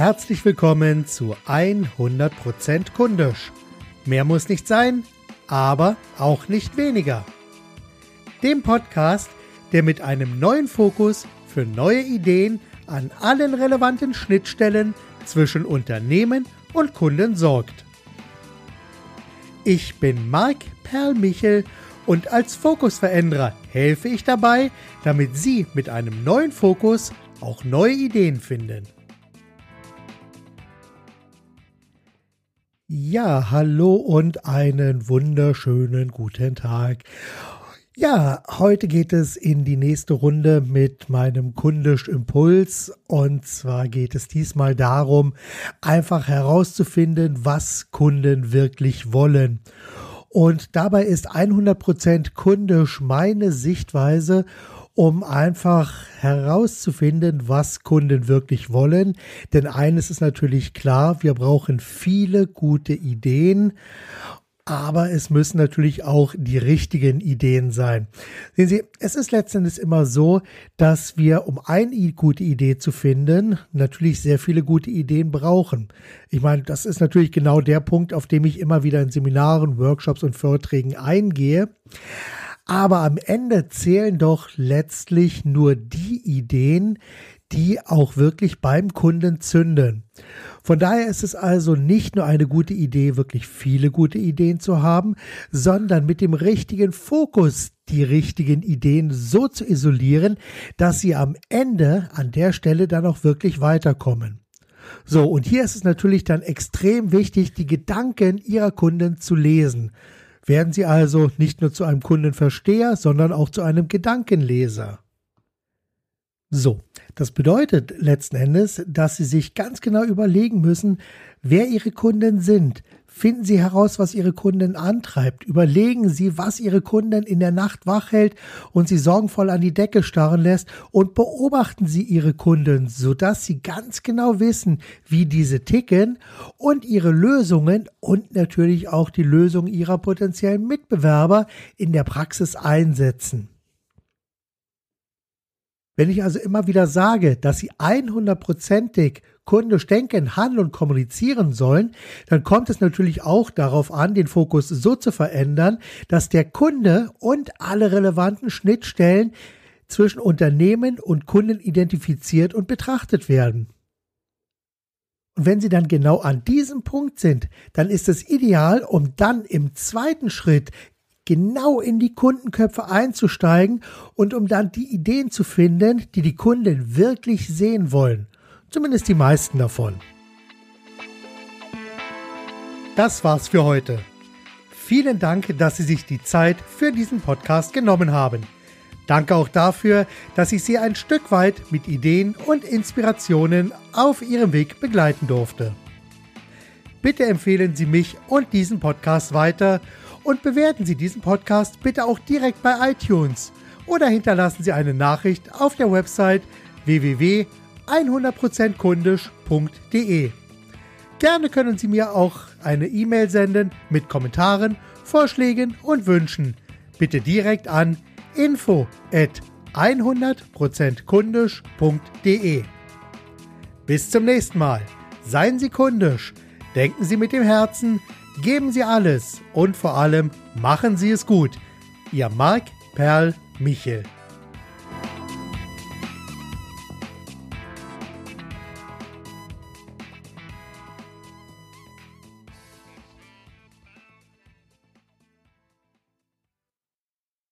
herzlich willkommen zu 100% Kundisch. Mehr muss nicht sein, aber auch nicht weniger. Dem Podcast, der mit einem neuen Fokus für neue Ideen an allen relevanten Schnittstellen zwischen Unternehmen und Kunden sorgt. Ich bin Marc Perlmichel und als Fokusveränderer helfe ich dabei, damit Sie mit einem neuen Fokus auch neue Ideen finden. Ja, hallo und einen wunderschönen guten Tag. Ja, heute geht es in die nächste Runde mit meinem kundisch Impuls und zwar geht es diesmal darum, einfach herauszufinden, was Kunden wirklich wollen. Und dabei ist 100% kundisch meine Sichtweise um einfach herauszufinden, was Kunden wirklich wollen. Denn eines ist natürlich klar, wir brauchen viele gute Ideen aber es müssen natürlich auch die richtigen Ideen sein. Sehen Sie, es ist letztendlich immer so, dass wir, um eine gute Idee zu finden, natürlich sehr viele gute Ideen brauchen. Ich meine, das ist natürlich genau der Punkt, auf dem ich immer wieder in Seminaren, Workshops und Vorträgen eingehe. Aber am Ende zählen doch letztlich nur die Ideen, die auch wirklich beim Kunden zünden. Von daher ist es also nicht nur eine gute Idee, wirklich viele gute Ideen zu haben, sondern mit dem richtigen Fokus die richtigen Ideen so zu isolieren, dass sie am Ende an der Stelle dann auch wirklich weiterkommen. So, und hier ist es natürlich dann extrem wichtig, die Gedanken Ihrer Kunden zu lesen werden Sie also nicht nur zu einem Kundenversteher, sondern auch zu einem Gedankenleser. So, das bedeutet letzten Endes, dass Sie sich ganz genau überlegen müssen, wer Ihre Kunden sind, Finden Sie heraus, was Ihre Kunden antreibt. Überlegen Sie, was Ihre Kunden in der Nacht wach hält und Sie sorgenvoll an die Decke starren lässt und beobachten Sie Ihre Kunden, sodass Sie ganz genau wissen, wie diese ticken und Ihre Lösungen und natürlich auch die Lösung Ihrer potenziellen Mitbewerber in der Praxis einsetzen. Wenn ich also immer wieder sage, dass Sie 100%ig kundisch denken, handeln und kommunizieren sollen, dann kommt es natürlich auch darauf an, den Fokus so zu verändern, dass der Kunde und alle relevanten Schnittstellen zwischen Unternehmen und Kunden identifiziert und betrachtet werden. Und wenn Sie dann genau an diesem Punkt sind, dann ist es ideal, um dann im zweiten Schritt genau in die Kundenköpfe einzusteigen und um dann die Ideen zu finden, die die Kunden wirklich sehen wollen. Zumindest die meisten davon. Das war's für heute. Vielen Dank, dass Sie sich die Zeit für diesen Podcast genommen haben. Danke auch dafür, dass ich Sie ein Stück weit mit Ideen und Inspirationen auf Ihrem Weg begleiten durfte. Bitte empfehlen Sie mich und diesen Podcast weiter und bewerten Sie diesen Podcast bitte auch direkt bei iTunes oder hinterlassen Sie eine Nachricht auf der Website www.100%kundisch.de. Gerne können Sie mir auch eine E-Mail senden mit Kommentaren, Vorschlägen und Wünschen. Bitte direkt an info at 100%kundisch.de. Bis zum nächsten Mal. Seien Sie kundisch, denken Sie mit dem Herzen, Geben Sie alles und vor allem machen Sie es gut. Ihr Marc Perl Michel.